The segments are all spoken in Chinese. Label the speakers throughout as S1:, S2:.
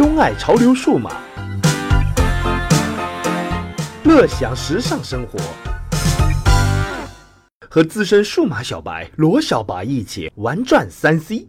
S1: 钟爱潮流数码，乐享时尚生活，和资深数码小白罗小白一起玩转三 C。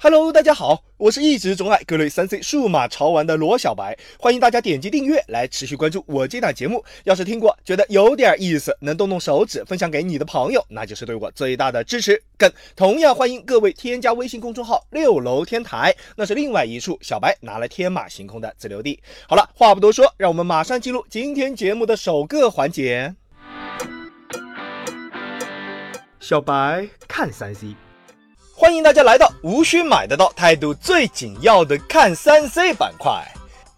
S1: Hello，大家好，我是一直钟爱各类三 C 数码潮玩的罗小白，欢迎大家点击订阅来持续关注我这档节目。要是听过觉得有点意思，能动动手指分享给你的朋友，那就是对我最大的支持。更同样欢迎各位添加微信公众号六楼天台，那是另外一处小白拿来天马行空的自留地。好了，话不多说，让我们马上进入今天节目的首个环节。小白看三 C。欢迎大家来到无需买得到、态度最紧要的看三 C 板块。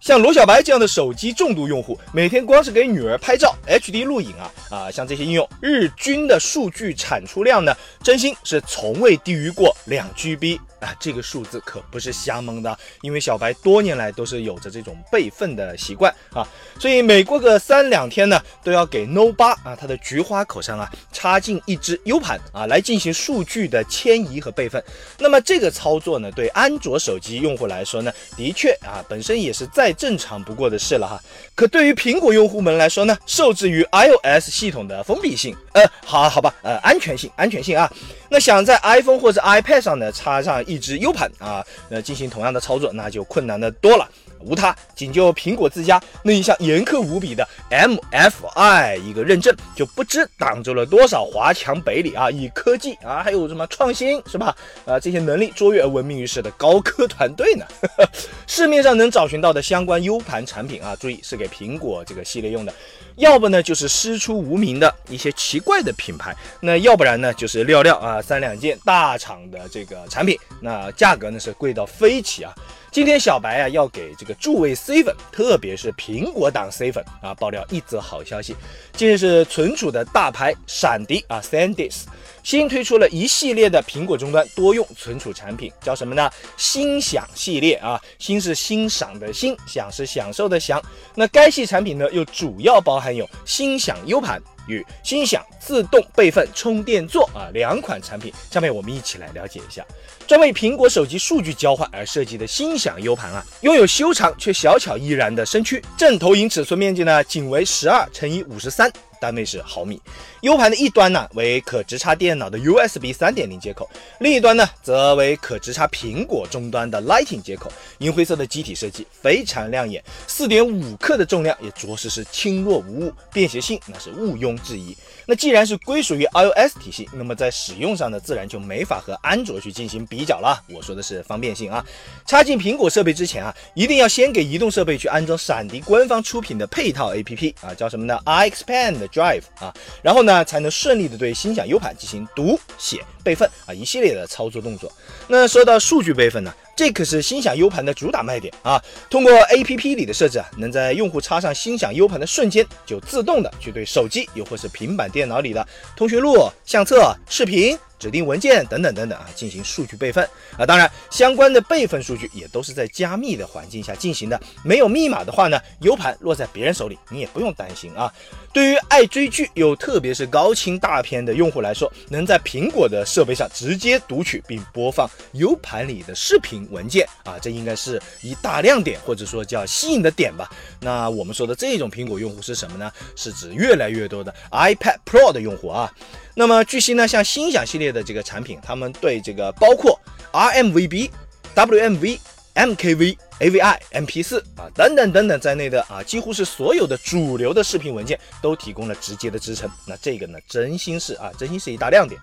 S1: 像罗小白这样的手机重度用户，每天光是给女儿拍照、HD 录影啊啊，像这些应用，日均的数据产出量呢，真心是从未低于过两 GB。啊，这个数字可不是瞎蒙的，因为小白多年来都是有着这种备份的习惯啊，所以每过个三两天呢，都要给 No 八啊它的菊花口上啊插进一只 U 盘啊，来进行数据的迁移和备份。那么这个操作呢，对安卓手机用户来说呢，的确啊，本身也是再正常不过的事了哈。可对于苹果用户们来说呢，受制于 iOS 系统的封闭性，呃，好好吧，呃，安全性，安全性啊，那想在 iPhone 或者 iPad 上呢插上。一只 U 盘啊，呃，进行同样的操作，那就困难的多了。无他，仅就苹果自家那一项严苛无比的 MFI 一个认证，就不知挡住了多少华强北里啊，以科技啊，还有什么创新是吧？啊，这些能力卓越而闻名于世的高科团队呢？市面上能找寻到的相关 U 盘产品啊，注意是给苹果这个系列用的。要不呢就是师出无名的一些奇怪的品牌，那要不然呢就是料料啊三两件大厂的这个产品，那价格呢是贵到飞起啊。今天小白啊要给这个诸位 C 粉，特别是苹果党 C 粉啊爆料一则好消息。近日是存储的大牌闪迪啊 SanDisk 新推出了一系列的苹果终端多用存储产品，叫什么呢？心享系列啊，心是欣赏的欣，享是享受的享。那该系产品呢又主要包含有心享 U 盘。与心享自动备份充电座啊两款产品，下面我们一起来了解一下。专为苹果手机数据交换而设计的心享 U 盘啊，拥有修长却小巧依然的身躯，正投影尺寸面积呢仅为十二乘以五十三。单位是毫米，U 盘的一端呢为可直插电脑的 USB 三点零接口，另一端呢则为可直插苹果终端的 Lightning 接口。银灰色的机体设计非常亮眼，四点五克的重量也着实是轻若无物，便携性那是毋庸置疑。那既然是归属于 iOS 体系，那么在使用上呢自然就没法和安卓去进行比较了。我说的是方便性啊，插进苹果设备之前啊，一定要先给移动设备去安装闪迪官方出品的配套 APP 啊，叫什么呢 iExpand。Drive 啊，然后呢，才能顺利的对心想 U 盘进行读写备份啊，一系列的操作动作。那说到数据备份呢，这可是心想 U 盘的主打卖点啊。通过 APP 里的设置啊，能在用户插上心想 U 盘的瞬间，就自动的去对手机又或是平板电脑里的通讯录、相册、视频。指定文件等等等等啊，进行数据备份啊，当然相关的备份数据也都是在加密的环境下进行的。没有密码的话呢，U 盘落在别人手里，你也不用担心啊。对于爱追剧又特别是高清大片的用户来说，能在苹果的设备上直接读取并播放 U 盘里的视频文件啊，这应该是一大亮点或者说叫吸引的点吧。那我们说的这种苹果用户是什么呢？是指越来越多的 iPad Pro 的用户啊。那么据悉呢，像心想系列的这个产品，他们对这个包括 RMVB、WMV、MKV、AVI、MP4 啊等等等等在内的啊，几乎是所有的主流的视频文件都提供了直接的支撑。那这个呢，真心是啊，真心是一大亮点。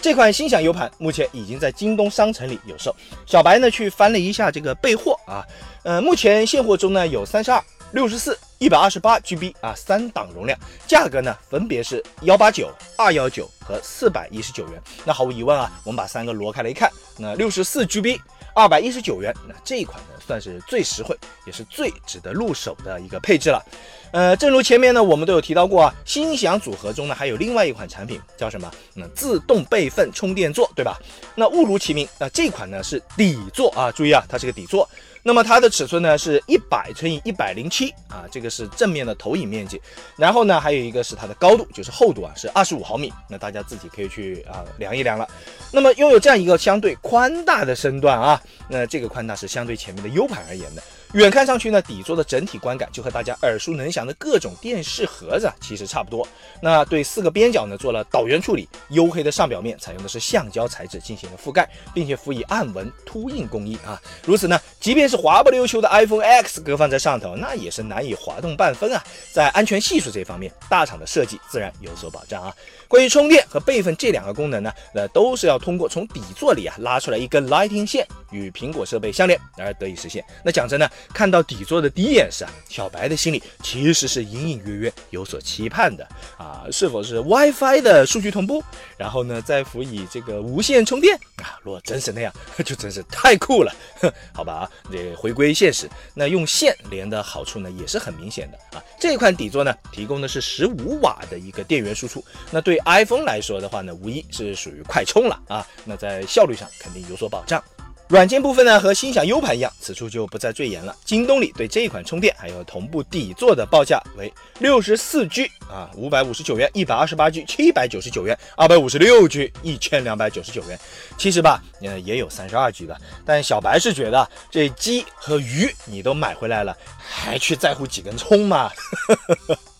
S1: 这款心想 U 盘目前已经在京东商城里有售。小白呢去翻了一下这个备货啊，呃，目前现货中呢有三十二。六十四、一百二十八 GB 啊，三档容量，价格呢分别是幺八九、二幺九和四百一十九元。那毫无疑问啊，我们把三个挪开来一看，那六十四 GB、二百一十九元，那这一款呢算是最实惠，也是最值得入手的一个配置了。呃，正如前面呢我们都有提到过啊，心享组合中呢还有另外一款产品叫什么？那自动备份充电座，对吧？那误如其名，那这款呢是底座啊，注意啊，它是个底座。那么它的尺寸呢是一百乘以一百零七啊，这个是正面的投影面积。然后呢，还有一个是它的高度，就是厚度啊，是二十五毫米。那大家自己可以去啊量一量了。那么拥有这样一个相对宽大的身段啊，那这个宽大是相对前面的 U 盘而言的。远看上去呢，底座的整体观感就和大家耳熟能详的各种电视盒子其实差不多。那对四个边角呢做了导圆处理，黝黑的上表面采用的是橡胶材质进行了覆盖，并且辅以暗纹凸印工艺啊。如此呢，即便是滑不溜秋的 iPhone X 搁放在上头，那也是难以滑动半分啊。在安全系数这方面，大厂的设计自然有所保障啊。关于充电和备份这两个功能呢，那都是要通过从底座里啊拉出来一根 Lightning 线与苹果设备相连而得以实现。那讲真呢。看到底座的第一眼时啊，小白的心里其实是隐隐约约有所期盼的啊，是否是 WiFi 的数据同步？然后呢，再辅以这个无线充电啊？若真是那样，就真是太酷了。哼 好吧啊，这回归现实，那用线连的好处呢，也是很明显的啊。这款底座呢，提供的是十五瓦的一个电源输出，那对 iPhone 来说的话呢，无疑是属于快充了啊。那在效率上肯定有所保障。软件部分呢，和心想 U 盘一样，此处就不再赘言了。京东里对这一款充电还有同步底座的报价为六十四 G 啊，五百五十九元；一百二十八 G 七百九十九元；二百五十六 G 一千两百九十九元。其实吧，呃，也有三十二 G 的，但小白是觉得这鸡和鱼你都买回来了，还去在乎几根葱吗？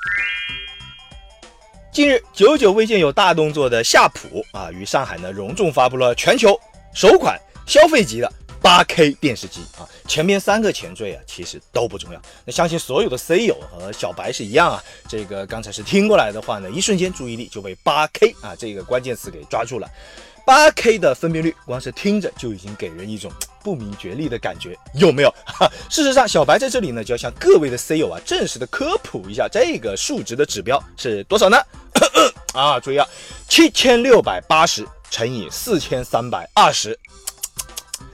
S1: 近日，久久未见有大动作的夏普啊，于上海呢隆重发布了全球首款。消费级的八 K 电视机啊，前面三个前缀啊，其实都不重要。那相信所有的 C 友和小白是一样啊，这个刚才是听过来的话呢，一瞬间注意力就被八 K 啊这个关键词给抓住了。八 K 的分辨率，光是听着就已经给人一种不明觉厉的感觉，有没有？哈事实上，小白在这里呢，就要向各位的 C 友啊，正式的科普一下这个数值的指标是多少呢？啊，注意啊，七千六百八十乘以四千三百二十。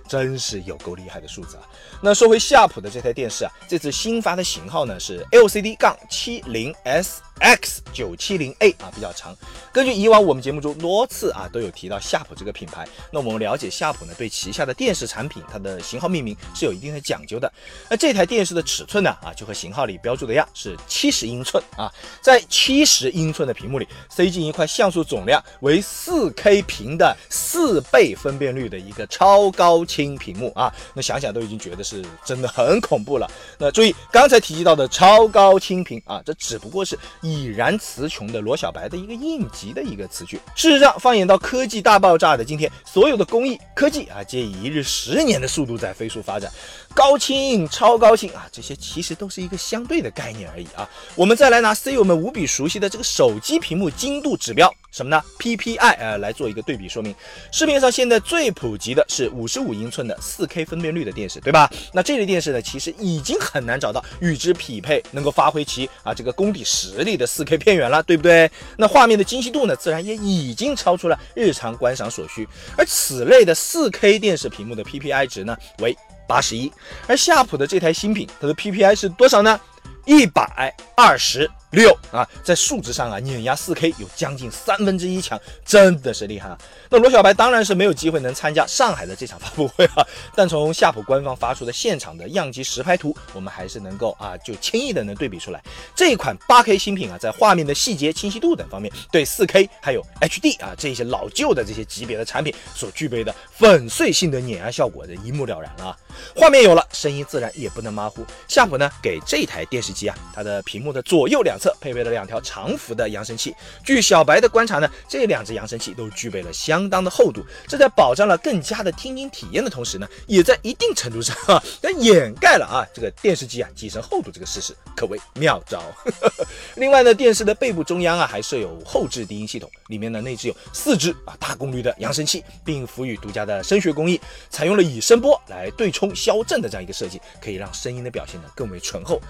S1: 真是有够厉害的数字啊！那说回夏普的这台电视啊，这次新发的型号呢是 LCD 杠七零 S。X 九七零 A 啊比较长。根据以往我们节目中多次啊都有提到夏普这个品牌，那我们了解夏普呢对旗下的电视产品它的型号命名是有一定的讲究的。那这台电视的尺寸呢啊就和型号里标注的一样是七十英寸啊，在七十英寸的屏幕里塞进一块像素总量为四 K 屏的四倍分辨率的一个超高清屏幕啊，那想想都已经觉得是真的很恐怖了。那注意刚才提及到的超高清屏啊，这只不过是。已然词穷的罗小白的一个应急的一个词句。事实上，放眼到科技大爆炸的今天，所有的工艺科技啊，皆以一日十年的速度在飞速发展。高清、超高清啊，这些其实都是一个相对的概念而已啊。我们再来拿 C 友们无比熟悉的这个手机屏幕精度指标。什么呢？PPI 啊，来做一个对比说明。市面上现在最普及的是五十五英寸的四 K 分辨率的电视，对吧？那这类电视呢，其实已经很难找到与之匹配、能够发挥其啊这个功底实力的四 K 片源了，对不对？那画面的精细度呢，自然也已经超出了日常观赏所需。而此类的四 K 电视屏幕的 PPI 值呢，为八十一。而夏普的这台新品，它的 PPI 是多少呢？一百二十。六啊，在数值上啊，碾压四 K 有将近三分之一强，真的是厉害啊！那罗小白当然是没有机会能参加上海的这场发布会啊，但从夏普官方发出的现场的样机实拍图，我们还是能够啊，就轻易的能对比出来，这一款八 K 新品啊，在画面的细节、清晰度等方面，对四 K 还有 HD 啊这些老旧的这些级别的产品所具备的粉碎性的碾压效果，的一目了然了啊。画面有了，声音自然也不能马虎。夏普呢，给这台电视机啊，它的屏幕的左右两配备了两条长幅的扬声器。据小白的观察呢，这两只扬声器都具备了相当的厚度，这在保障了更加的听音体验的同时呢，也在一定程度上啊，掩盖了啊这个电视机啊机身厚度这个事实，可谓妙招。另外呢，电视的背部中央啊，还设有后置低音系统，里面呢内置有四只啊大功率的扬声器，并辅以独家的声学工艺，采用了以声波来对冲。消震的这样一个设计，可以让声音的表现呢更为醇厚。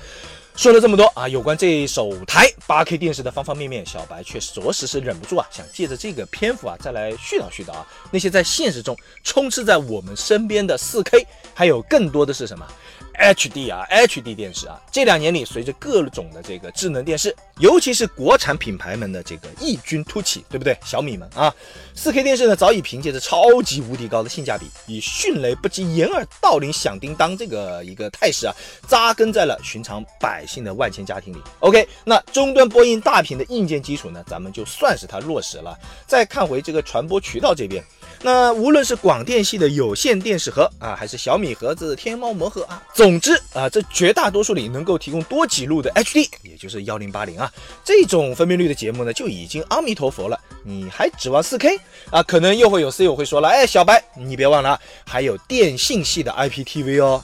S1: 说了这么多啊，有关这首台八 K 电视的方方面面，小白却着实是忍不住啊，想借着这个篇幅啊，再来絮叨絮叨啊，那些在现实中充斥在我们身边的四 K，还有更多的是什么？？HD 啊，HD 电视啊，这两年里，随着各种的这个智能电视，尤其是国产品牌们的这个异军突起，对不对？小米们啊，4K 电视呢，早已凭借着超级无敌高的性价比，以迅雷不及掩耳盗铃响叮当这个一个态势啊，扎根在了寻常百姓的万千家庭里。OK，那终端播音大屏的硬件基础呢，咱们就算是它落实了。再看回这个传播渠道这边。那无论是广电系的有线电视盒啊，还是小米盒子、天猫魔盒啊，总之啊，这绝大多数里能够提供多几路的 HD，也就是幺零八零啊这种分辨率的节目呢，就已经阿弥陀佛了。你还指望四 K 啊？可能又会有 C 友会说了，哎，小白，你别忘了还有电信系的 IPTV 哦。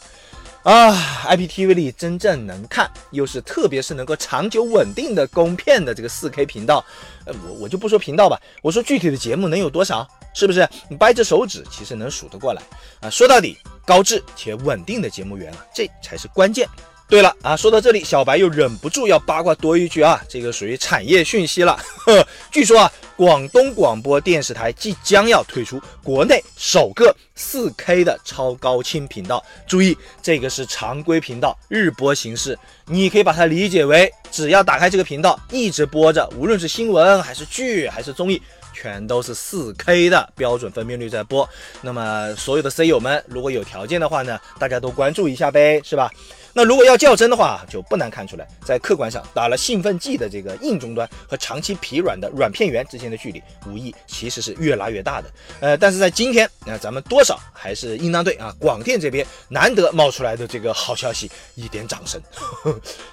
S1: 啊，IPTV 里真正能看，又是特别是能够长久稳定的供片的这个 4K 频道，呃，我我就不说频道吧，我说具体的节目能有多少？是不是？你掰着手指其实能数得过来啊？说到底，高质且稳定的节目源啊，这才是关键。对了啊，说到这里，小白又忍不住要八卦多一句啊，这个属于产业讯息了。呵，据说啊，广东广播电视台即将要推出国内首个 4K 的超高清频道。注意，这个是常规频道，日播形式。你可以把它理解为，只要打开这个频道，一直播着，无论是新闻还是剧还是综艺，全都是 4K 的标准分辨率在播。那么，所有的 C 友们，如果有条件的话呢，大家都关注一下呗，是吧？那如果要较真的话，就不难看出来，在客观上打了兴奋剂的这个硬终端和长期疲软的软片源之间的距离，无疑其实是越拉越大的。呃，但是在今天，那咱们多少还是应当对啊广电这边难得冒出来的这个好消息 一点掌声。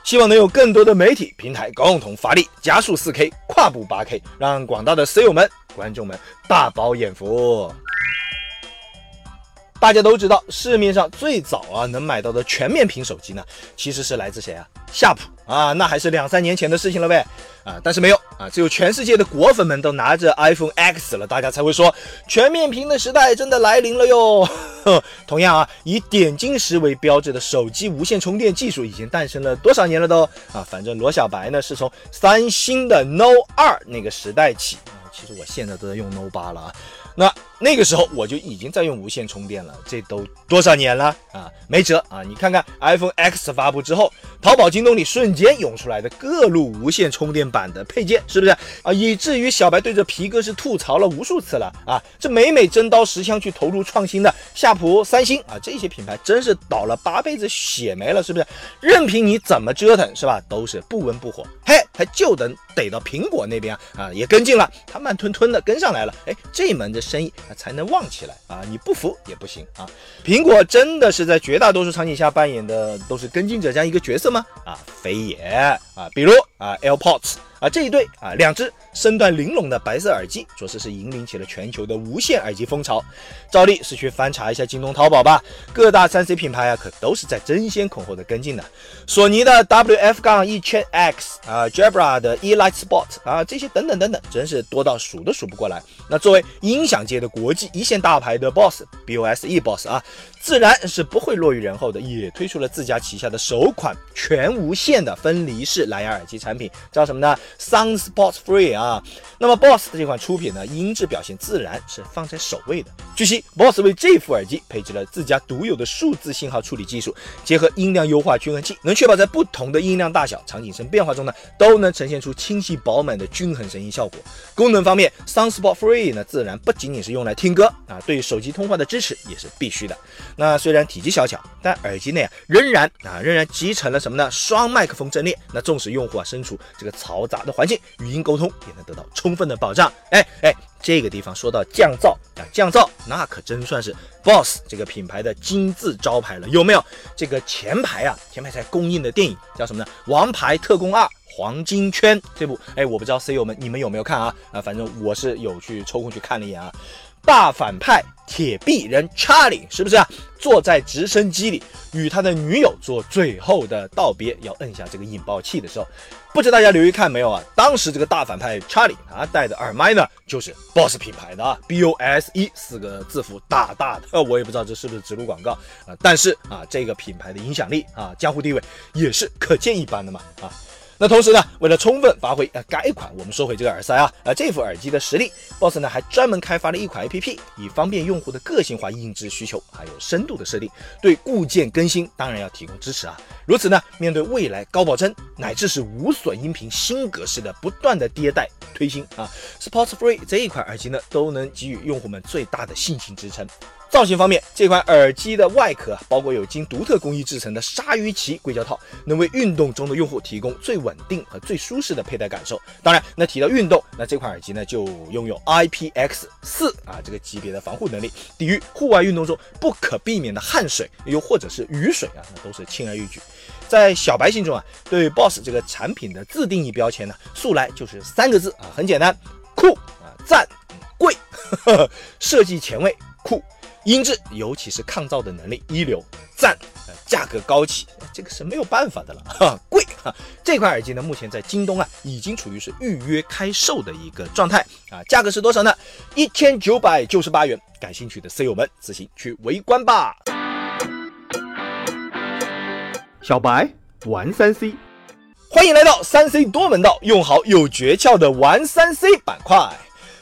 S1: 希望能有更多的媒体平台共同发力，加速 4K 跨步 8K，让广大的 C 友们、观众们大饱眼福。大家都知道，市面上最早啊能买到的全面屏手机呢，其实是来自谁啊？夏普啊，那还是两三年前的事情了呗。啊，但是没有啊，只有全世界的果粉们都拿着 iPhone X 了，大家才会说全面屏的时代真的来临了哟。同样啊，以点金石为标志的手机无线充电技术已经诞生了多少年了都啊？反正罗小白呢是从三星的 Note 二那个时代起啊，其实我现在都在用 Note 八了啊。那那个时候我就已经在用无线充电了，这都多少年了啊？没辙啊！你看看 iPhone X 发布之后，淘宝、京东里瞬间涌出来的各路无线充电板的配件，是不是啊？以至于小白对着皮哥是吐槽了无数次了啊！这每每真刀实枪去投入创新的夏普、三星啊，这些品牌真是倒了八辈子血霉了，是不是？任凭你怎么折腾，是吧？都是不温不火。嘿，还就等逮到苹果那边啊，也跟进了，他慢吞吞的跟上来了。哎，这门的生意。才能旺起来啊！你不服也不行啊！苹果真的是在绝大多数场景下扮演的都是跟进者这样一个角色吗？啊，非也啊！比如啊，AirPods。啊，这一对啊，两只身段玲珑的白色耳机，着实是引领起了全球的无线耳机风潮。照例是去翻查一下京东、淘宝吧，各大三 C 品牌啊，可都是在争先恐后的跟进的。索尼的 WF- 杠一千 X 啊，Jabra 的 E-Light Spot 啊，这些等等等等，真是多到数都数不过来。那作为音响界的国际一线大牌的 Boss，B-O-S-E，Boss 啊。自然是不会落于人后的，也推出了自家旗下的首款全无线的分离式蓝牙耳机产品，叫什么呢？Sound Spot Free 啊。那么 Boss 的这款出品呢，音质表现自然是放在首位的。据悉，Boss 为这副耳机配置了自家独有的数字信号处理技术，结合音量优化均衡器，能确保在不同的音量大小、场景声变化中呢，都能呈现出清晰饱满的均衡声音效果。功能方面，Sound Spot Free 呢，自然不仅仅是用来听歌啊，对手机通话的支持也是必须的。那虽然体积小巧，但耳机内啊仍然啊仍然集成了什么呢？双麦克风阵列。那使用户啊身处这个嘈杂的环境，语音沟通也能得到充分的保障。哎哎，这个地方说到降噪啊，降噪那可真算是 BOSS 这个品牌的金字招牌了，有没有？这个前排啊，前排才公映的电影叫什么呢？《王牌特工二：黄金圈》这部，哎，我不知道 C 友们你们有没有看啊？啊，反正我是有去抽空去看了一眼啊。大反派铁臂人查理，是不是啊？坐在直升机里与他的女友做最后的道别，要摁下这个引爆器的时候，不知大家留意看没有啊？当时这个大反派查理啊戴的耳麦呢，就是 BOSS 品牌的啊，B O S E 四个字符大大的，我也不知道这是不是植入广告啊，但是啊，这个品牌的影响力啊，江湖地位也是可见一斑的嘛啊。那同时呢，为了充分发挥呃该款，我们说回这个耳塞啊，呃这副耳机的实力，BOSS 呢还专门开发了一款 APP，以方便用户的个性化音质需求，还有深度的设定，对固件更新当然要提供支持啊。如此呢，面对未来高保真乃至是无损音频新格式的不断的迭代推新啊，Sports Free 这一款耳机呢，都能给予用户们最大的信心支撑。造型方面，这款耳机的外壳包裹有经独特工艺制成的鲨鱼鳍硅胶套，能为运动中的用户提供最稳定和最舒适的佩戴感受。当然，那提到运动，那这款耳机呢就拥有 IPX 四啊这个级别的防护能力，抵御户外运动中不可避免的汗水，又或者是雨水啊，那都是轻而易举。在小白心中啊，对 BOSS 这个产品的自定义标签呢，素来就是三个字啊，很简单，酷啊，赞，贵，设计前卫，酷。音质，尤其是抗噪的能力一流，赞！价格高起，这个是没有办法的了，哈，贵哈。这款耳机呢，目前在京东啊，已经处于是预约开售的一个状态啊。价格是多少呢？一千九百九十八元。感兴趣的 C 友们自行去围观吧。小白玩三 C，欢迎来到三 C 多门道，用好有诀窍的玩三 C 板块。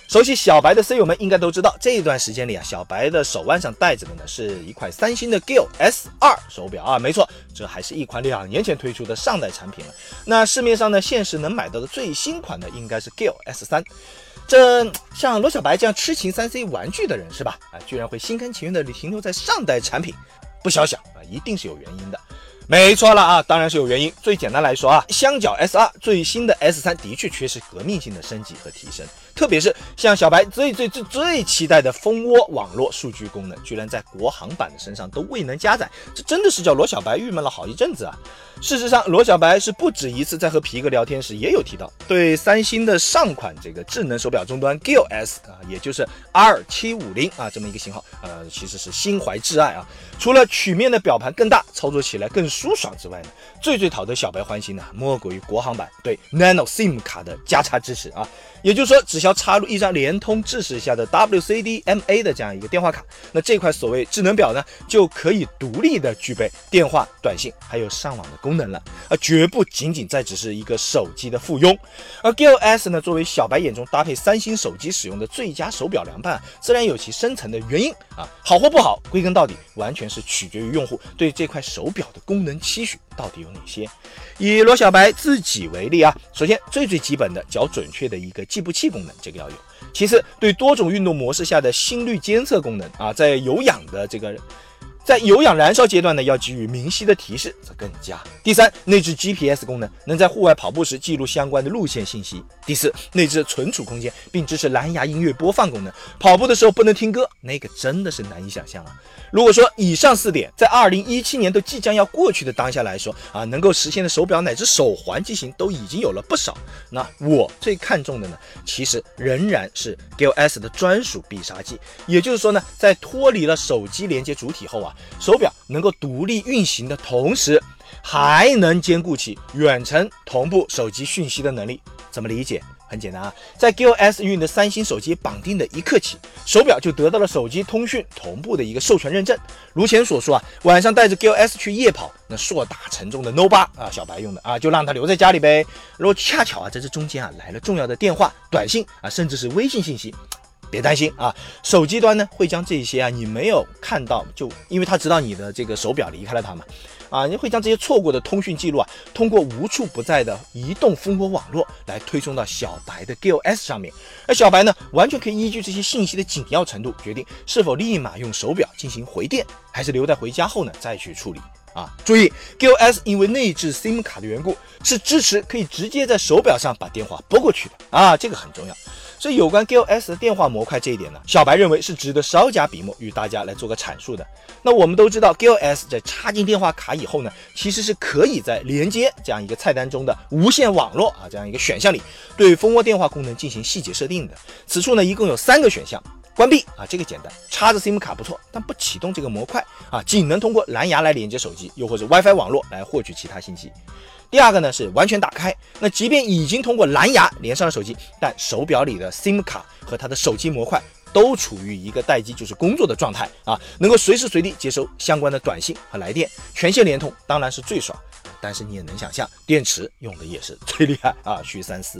S1: 熟悉小白的 C 友们应该都知道，这一段时间里啊，小白的手腕上戴着的呢是一块三星的 Gill S2 手表啊，没错，这还是一款两年前推出的上代产品了。那市面上呢，现实能买到的最新款的应该是 Gill S3。这像罗小白这样痴情三 C 玩具的人是吧？啊，居然会心甘情愿的停留在上代产品，不小想啊，一定是有原因的。没错了啊，当然是有原因。最简单来说啊，相较 S2 最新的 S3 的确缺失革命性的升级和提升。特别是像小白最最最最期待的蜂窝网络数据功能，居然在国行版的身上都未能加载，这真的是叫罗小白郁闷了好一阵子啊！事实上，罗小白是不止一次在和皮哥聊天时也有提到，对三星的上款这个智能手表终端 g i l S 啊，也就是 R 七五零啊这么一个型号，呃，其实是心怀挚爱啊。除了曲面的表盘更大，操作起来更舒爽之外呢，最最讨得小白欢心的，莫过于国行版对 Nano SIM 卡的加插支持啊。也就是说，只需要插入一张联通支持下的 WCDMA 的这样一个电话卡，那这块所谓智能表呢，就可以独立的具备电话、短信还有上网的功能了，而绝不仅仅再只是一个手机的附庸。而 Gill S 呢，作为小白眼中搭配三星手机使用的最佳手表凉拌，自然有其深层的原因啊。好或不好，归根到底，完全是取决于用户对这块手表的功能期许到底有哪些。以罗小白自己为例啊，首先最最基本的较准确的一个计步器功能，这个要有；其次，对多种运动模式下的心率监测功能啊，在有氧的这个。在有氧燃烧阶段呢，要给予明晰的提示，则更佳。第三，内置 GPS 功能，能在户外跑步时记录相关的路线信息。第四，内置存储空间，并支持蓝牙音乐播放功能。跑步的时候不能听歌，那个真的是难以想象啊！如果说以上四点在二零一七年都即将要过去的当下来说啊，能够实现的手表乃至手环机型都已经有了不少。那我最看重的呢，其实仍然是 Gill S 的专属必杀技。也就是说呢，在脱离了手机连接主体后啊。手表能够独立运行的同时，还能兼顾起远程同步手机讯息的能力。怎么理解？很简单啊，在 GOS 与你的三星手机绑定的一刻起，手表就得到了手机通讯同步的一个授权认证。如前所说啊，晚上带着 GOS 去夜跑，那硕大沉重的 No 八啊，小白用的啊，就让它留在家里呗。如果恰巧啊，在这中间啊来了重要的电话、短信啊，甚至是微信信息。别担心啊，手机端呢会将这些啊你没有看到，就因为他知道你的这个手表离开了它嘛，啊，你会将这些错过的通讯记录啊，通过无处不在的移动蜂窝网络来推送到小白的 Gill S 上面，而小白呢完全可以依据这些信息的紧要程度，决定是否立马用手表进行回电，还是留在回家后呢再去处理啊。注意，Gill S 因为内置 SIM 卡的缘故，是支持可以直接在手表上把电话拨过去的啊，这个很重要。所以有关 GLS 的电话模块这一点呢，小白认为是值得稍加笔墨与大家来做个阐述的。那我们都知道，GLS 在插进电话卡以后呢，其实是可以在连接这样一个菜单中的无线网络啊这样一个选项里，对蜂窝电话功能进行细节设定的。此处呢一共有三个选项：关闭啊，这个简单，插着 SIM 卡不错，但不启动这个模块啊，仅能通过蓝牙来连接手机，又或者 WiFi 网络来获取其他信息。第二个呢是完全打开，那即便已经通过蓝牙连上了手机，但手表里的 SIM 卡和它的手机模块都处于一个待机，就是工作的状态啊，能够随时随地接收相关的短信和来电，全线联通当然是最爽。但是你也能想象，电池用的也是最厉害啊，需三思。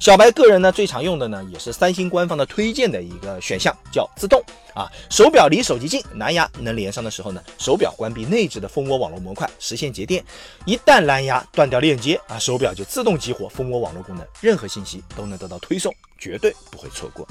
S1: 小白个人呢最常用的呢，也是三星官方的推荐的一个选项，叫自动啊。手表离手机近，蓝牙能连上的时候呢，手表关闭内置的蜂窝网络模块，实现节电。一旦蓝牙断掉链接啊，手表就自动激活蜂窝网络功能，任何信息都能得到推送，绝对不会错过。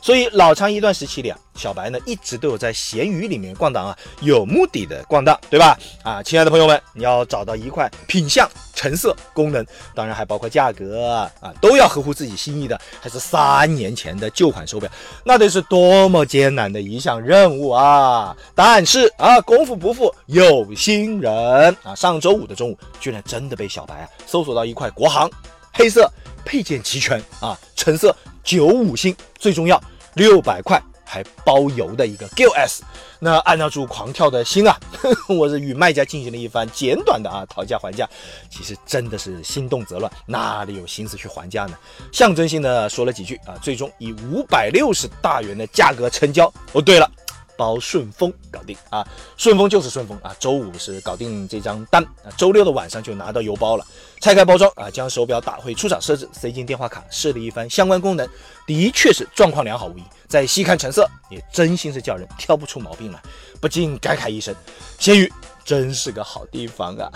S1: 所以老长一段时期里啊，小白呢一直都有在闲鱼里面逛荡啊，有目的的逛荡，对吧？啊，亲爱的朋友们，你要找到一块品相、成色、功能，当然还包括价格啊，都要合乎自己心意的，还是三年前的旧款手表，那得是多么艰难的一项任务啊！但是啊，功夫不负有心人啊，上周五的中午，居然真的被小白啊搜索到一块国行，黑色，配件齐全啊，成色九五星，最重要。六百块还包邮的一个 GLS 那按捺住狂跳的心啊，呵 呵我是与卖家进行了一番简短的啊讨价还价，其实真的是心动则乱，哪里有心思去还价呢？象征性的说了几句啊，最终以五百六十大元的价格成交。哦，对了。包顺丰搞定啊！顺丰就是顺丰啊！周五是搞定这张单啊，周六的晚上就拿到邮包了。拆开包装啊，将手表打回出厂设置，塞进电话卡，试了一番相关功能，的确是状况良好无疑。再细看成色，也真心是叫人挑不出毛病来，不禁感慨一声：咸鱼。真是个好地方啊！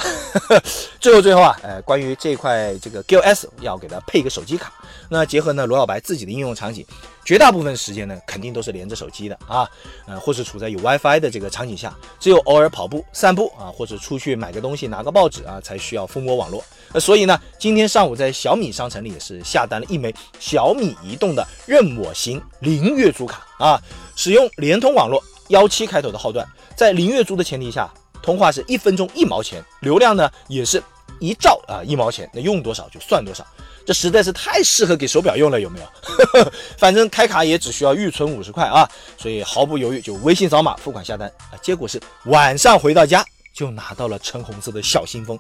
S1: 最后最后啊，呃，关于这块这个 G S 要给它配一个手机卡，那结合呢罗小白自己的应用场景，绝大部分时间呢肯定都是连着手机的啊，呃，或是处在有 WiFi 的这个场景下，只有偶尔跑步散步啊，或者出去买个东西拿个报纸啊，才需要蜂窝网络。呃，所以呢，今天上午在小米商城里也是下单了一枚小米移动的任我行零月租卡啊，使用联通网络幺七开头的号段，在零月租的前提下。通话是一分钟一毛钱，流量呢也是一兆啊一毛钱，那用多少就算多少，这实在是太适合给手表用了，有没有？反正开卡也只需要预存五十块啊，所以毫不犹豫就微信扫码付款下单啊，结果是晚上回到家就拿到了橙红色的小信封，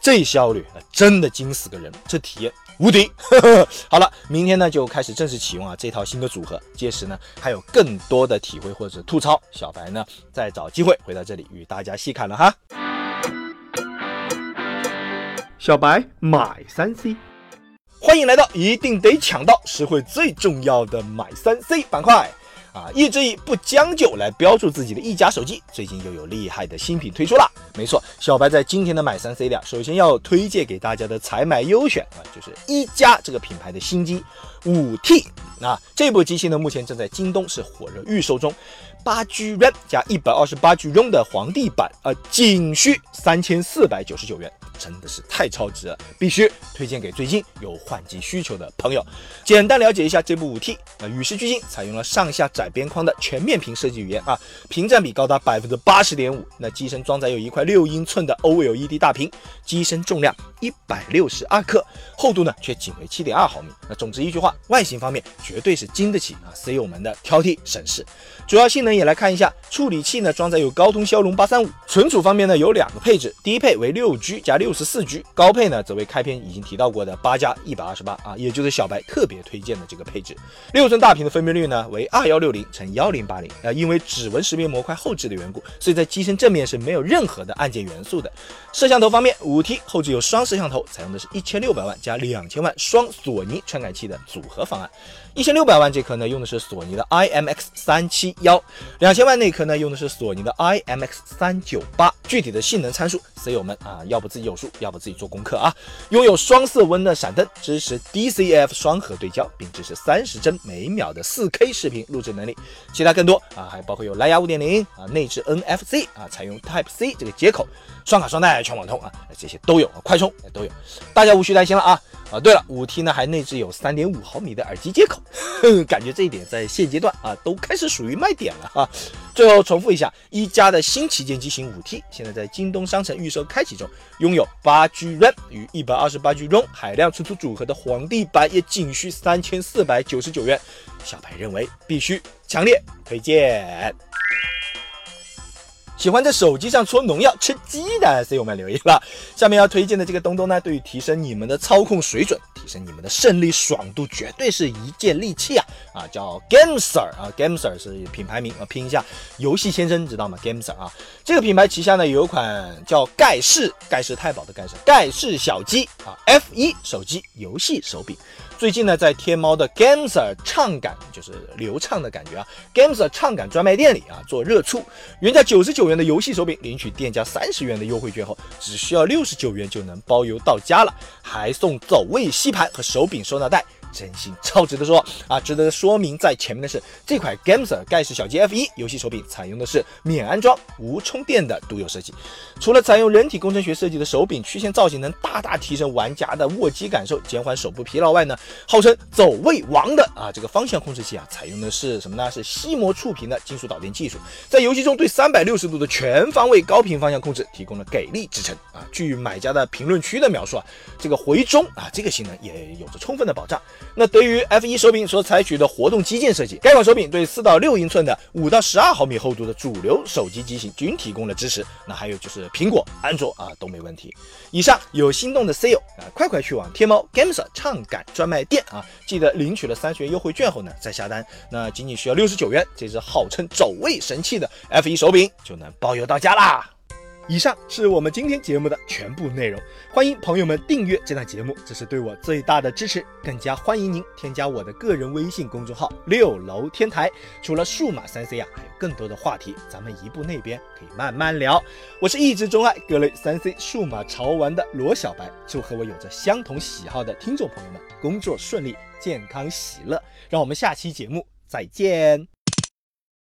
S1: 这效率真的惊死个人，这体验。无敌，好了，明天呢就开始正式启用啊这套新的组合，届时呢还有更多的体会或者吐槽，小白呢再找机会回到这里与大家细看了哈。小白买三 C，欢迎来到一定得抢到实惠最重要的买三 C 板块。啊，一直以不将就来标注自己的一加手机，最近又有厉害的新品推出了。没错，小白在今天的买三 C 里，首先要推荐给大家的采买优选啊，就是一加这个品牌的新机五 T 啊，这部机器呢目前正在京东是火热预售中。八 G RAM 加一百二十八 G ROM 的皇帝版，呃，仅需三千四百九十九元，真的是太超值了，必须推荐给最近有换机需求的朋友。简单了解一下这部五 T，那，与时俱进，采用了上下窄边框的全面屏设计语言啊，屏占比高达百分之八十点五。那机身装载有一块六英寸的 OLED 大屏，机身重量一百六十二克，厚度呢却仅为七点二毫米。那总之一句话，外形方面绝对是经得起啊 C 友们的挑剔审视。主要性能也来看一下，处理器呢装载有高通骁龙八三五，存储方面呢有两个配置，低配为六 G 加六十四 G，高配呢则为开篇已经提到过的八加一百二十八啊，也就是小白特别推荐的这个配置。六寸大屏的分辨率呢为二幺六零乘幺零八零，啊，因为指纹识别模块后置的缘故，所以在机身正面是没有任何的按键元素的。摄像头方面，五 T 后置有双摄像头，采用的是一千六百万加两千万双索尼传感器的组合方案。一千六百万这颗呢用的是索尼的 IMX 三七幺，两千万那颗呢用的是索尼的 IMX 三九八。具体的性能参数，C 友们啊，要不自己有数，要不自己做功课啊。拥有双色温的闪灯，支持 DCF 双核对焦，并支持三十帧每秒的四 K 视频录制能力。其他更多啊，还包括有蓝牙五点零啊，内置 NFC 啊，采用 Type C 这个接口。双卡双待、全网通啊，这些都有，快充都有，大家无需担心了啊啊！对了，五 T 呢还内置有三点五毫米的耳机接口，感觉这一点在现阶段啊都开始属于卖点了哈。最后重复一下，一加的新旗舰机型五 T 现在在京东商城预售开启中，拥有八 G RAM 与一百二十八 G ROM 海量存储组合的皇帝版也仅需三千四百九十九元，小白认为必须强烈推荐。喜欢在手机上搓农药吃鸡的所以我们留意了，下面要推荐的这个东东呢，对于提升你们的操控水准、提升你们的胜利爽度，绝对是一件利器啊！啊，叫 gameser 啊 gameser 是品牌名啊，拼一下游戏先生，知道吗 gameser 啊，这个品牌旗下呢有一款叫盖世，盖世太保的盖世，盖世小鸡啊，F1 手机游戏手柄。最近呢，在天猫的 Gamser 畅感，就是流畅的感觉啊，Gamser 畅感专卖店里啊做热促，原价九十九元的游戏手柄，领取店家三十元的优惠券后，只需要六十九元就能包邮到家了，还送走位吸盘和手柄收纳袋。真心超值得说啊！值得说明在前面的是，这款 Gamser 盖世小鸡 F1 游戏手柄采用的是免安装、无充电的独有设计。除了采用人体工程学设计的手柄曲线造型能大大提升玩家的握机感受，减缓手部疲劳外呢，号称走位王的啊这个方向控制器啊，采用的是什么呢？是吸膜触屏的金属导电技术，在游戏中对三百六十度的全方位高频方向控制提供了给力支撑啊！据买家的评论区的描述啊，这个回中啊这个性能也有着充分的保障。那对于 F1 手柄所采取的活动基件设计，该款手柄对四到六英寸的五到十二毫米厚度的主流手机机型均提供了支持。那还有就是苹果、安卓啊都没问题。以上有心动的 C 友啊，快快去往天猫 Gamesa 畅感专卖店啊，记得领取了三十元优惠券后呢再下单。那仅仅需要六十九元，这只号称走位神器的 F1 手柄就能包邮到家啦。以上是我们今天节目的全部内容，欢迎朋友们订阅这档节目，这是对我最大的支持。更加欢迎您添加我的个人微信公众号“六楼天台”。除了数码三 C 啊，还有更多的话题，咱们移步那边可以慢慢聊。我是一直钟爱各类三 C 数码潮玩的罗小白，祝和我有着相同喜好的听众朋友们工作顺利、健康喜乐。让我们下期节目再见。